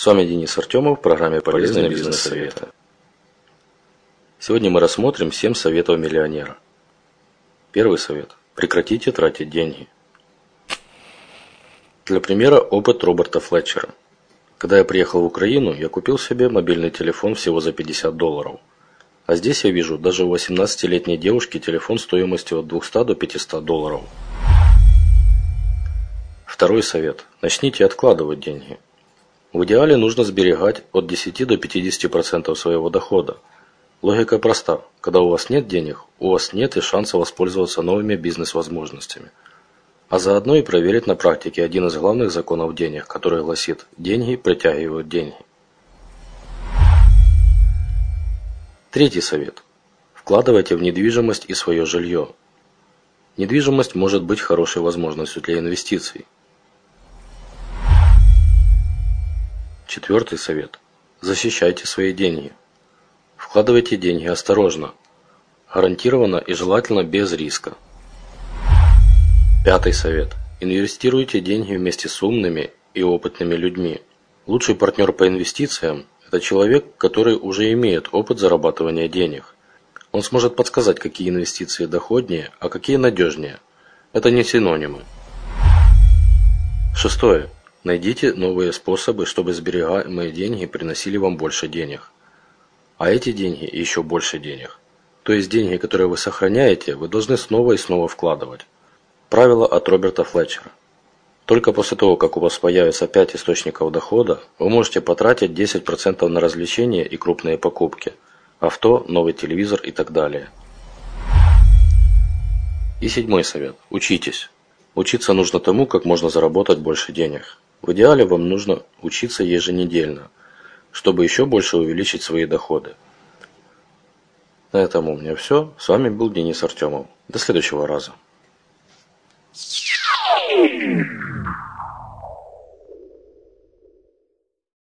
С вами Денис Артемов в программе «Полезные бизнес-советы». Сегодня мы рассмотрим 7 советов миллионера. Первый совет. Прекратите тратить деньги. Для примера опыт Роберта Флетчера. Когда я приехал в Украину, я купил себе мобильный телефон всего за 50 долларов. А здесь я вижу, даже у 18-летней девушки телефон стоимостью от 200 до 500 долларов. Второй совет. Начните откладывать деньги. В идеале нужно сберегать от 10 до 50% своего дохода. Логика проста. Когда у вас нет денег, у вас нет и шанса воспользоваться новыми бизнес-возможностями. А заодно и проверить на практике один из главных законов денег, который гласит «деньги притягивают деньги». Третий совет. Вкладывайте в недвижимость и свое жилье. Недвижимость может быть хорошей возможностью для инвестиций. Четвертый совет. Защищайте свои деньги. Вкладывайте деньги осторожно, гарантированно и желательно без риска. Пятый совет. Инвестируйте деньги вместе с умными и опытными людьми. Лучший партнер по инвестициям – это человек, который уже имеет опыт зарабатывания денег. Он сможет подсказать, какие инвестиции доходнее, а какие надежнее. Это не синонимы. Шестое. Найдите новые способы, чтобы сберегаемые деньги приносили вам больше денег. А эти деньги еще больше денег. То есть деньги, которые вы сохраняете, вы должны снова и снова вкладывать. Правило от Роберта Флетчера. Только после того, как у вас появится 5 источников дохода, вы можете потратить 10% на развлечения и крупные покупки, авто, новый телевизор и так далее. И седьмой совет. Учитесь. Учиться нужно тому, как можно заработать больше денег. В идеале вам нужно учиться еженедельно, чтобы еще больше увеличить свои доходы. На этом у меня все. С вами был Денис Артемов. До следующего раза.